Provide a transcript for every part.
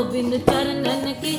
गोविंद चरणन की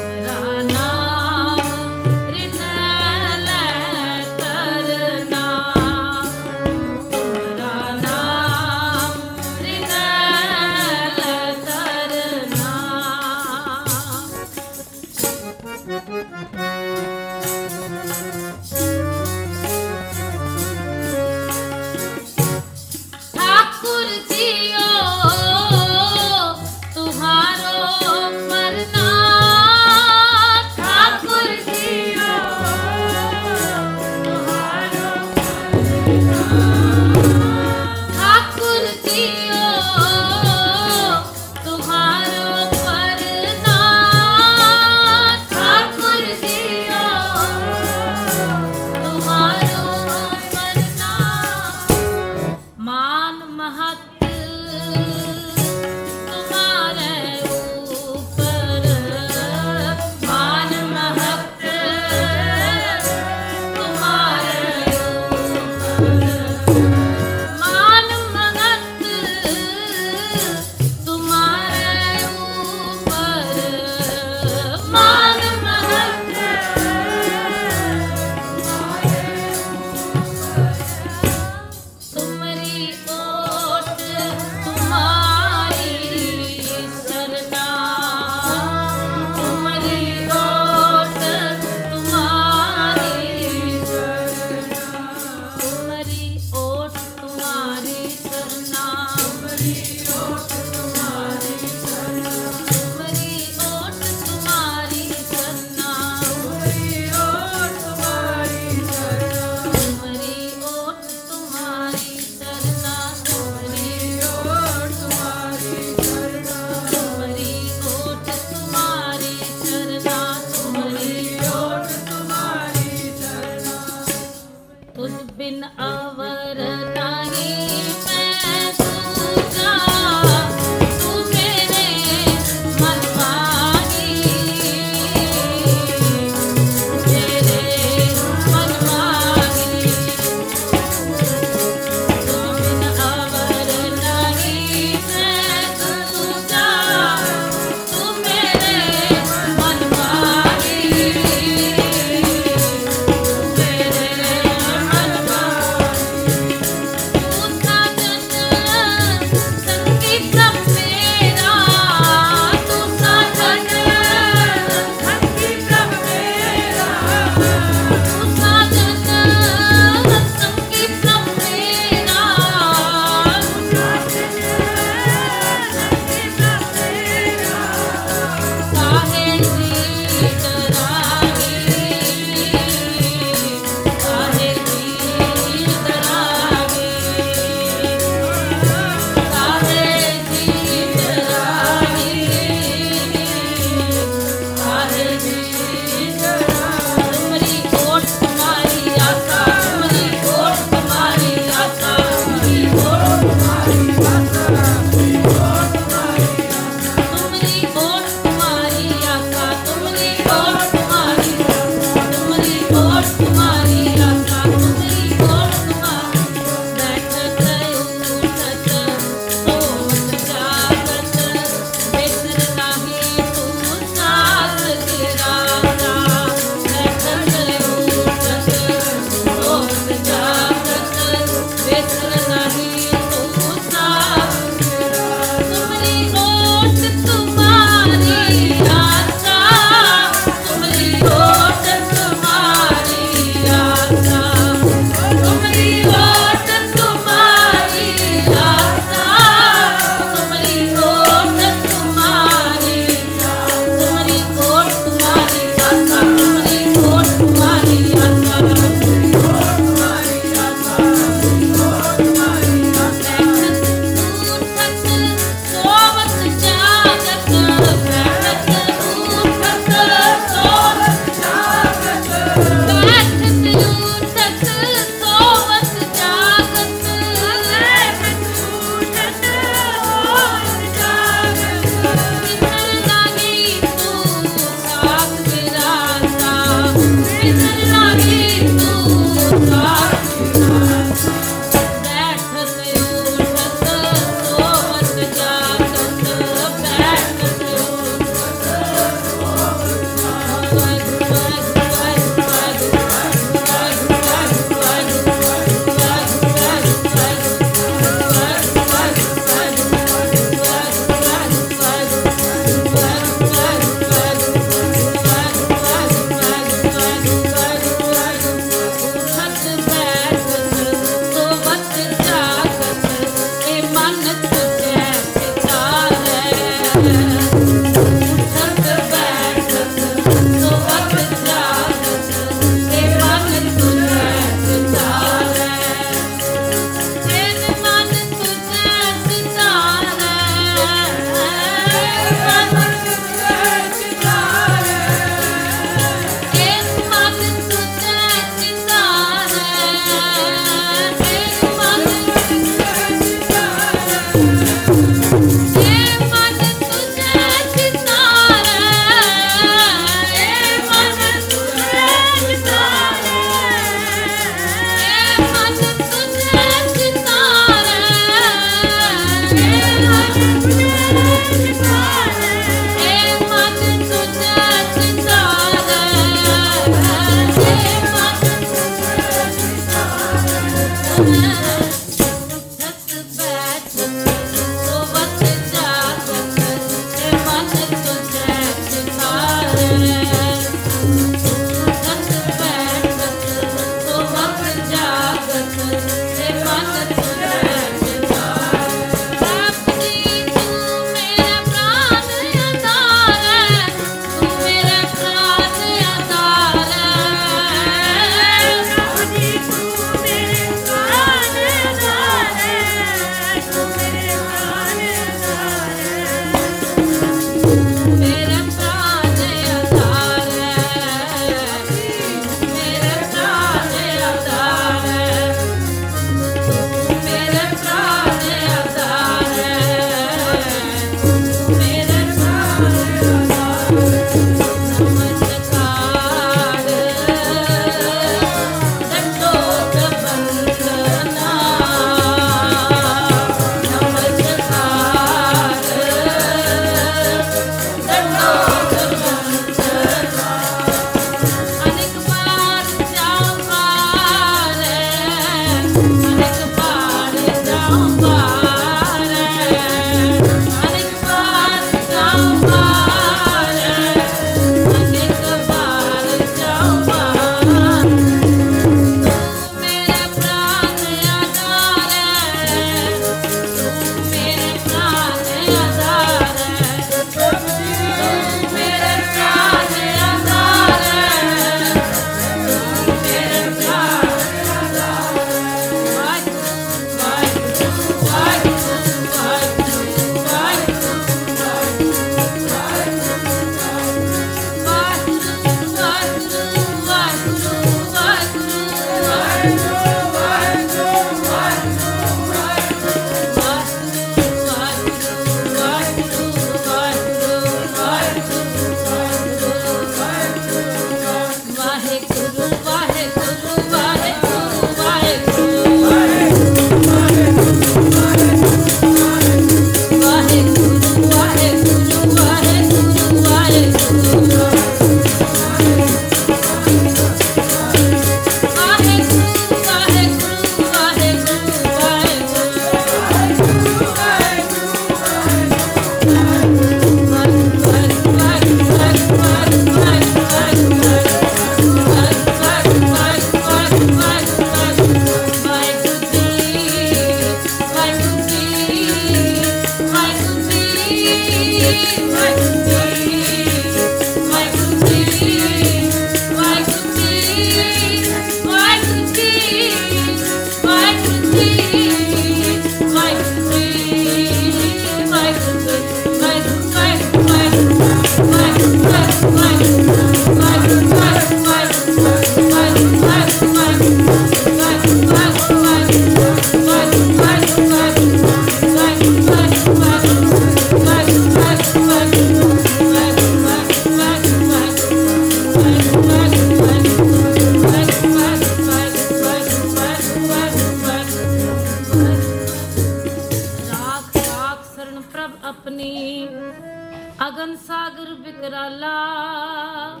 ਭਲਾ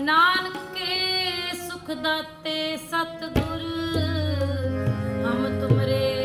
ਨਾਨਕ ਕੇ ਸੁਖ ਦਾਤੇ ਸਤਗੁਰ ਹਮ ਤੁਮਰੇ